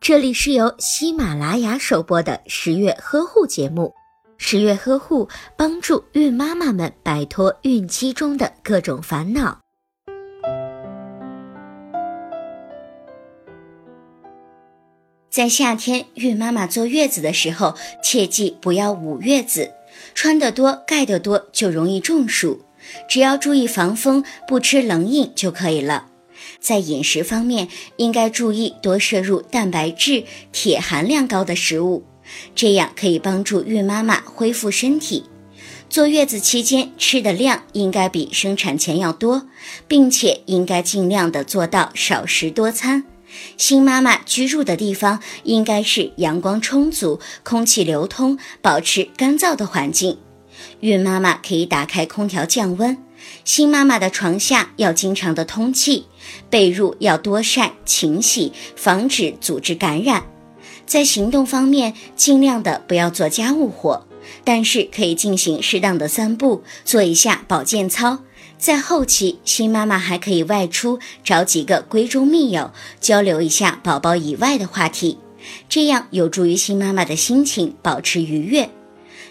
这里是由喜马拉雅首播的十月呵护节目。十月呵护帮助孕妈妈们摆脱孕期中的各种烦恼。在夏天，孕妈妈坐月子的时候，切记不要捂月子，穿得多、盖得多就容易中暑。只要注意防风，不吃冷饮就可以了。在饮食方面，应该注意多摄入蛋白质、铁含量高的食物，这样可以帮助孕妈妈恢复身体。坐月子期间吃的量应该比生产前要多，并且应该尽量的做到少食多餐。新妈妈居住的地方应该是阳光充足、空气流通、保持干燥的环境。孕妈妈可以打开空调降温。新妈妈的床下要经常的通气，被褥要多晒勤洗，防止组织感染。在行动方面，尽量的不要做家务活，但是可以进行适当的散步，做一下保健操。在后期，新妈妈还可以外出找几个闺中密友，交流一下宝宝以外的话题，这样有助于新妈妈的心情保持愉悦。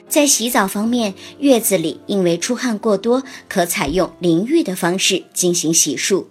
在洗澡方面，月子里因为出汗过多，可采用淋浴的方式进行洗漱。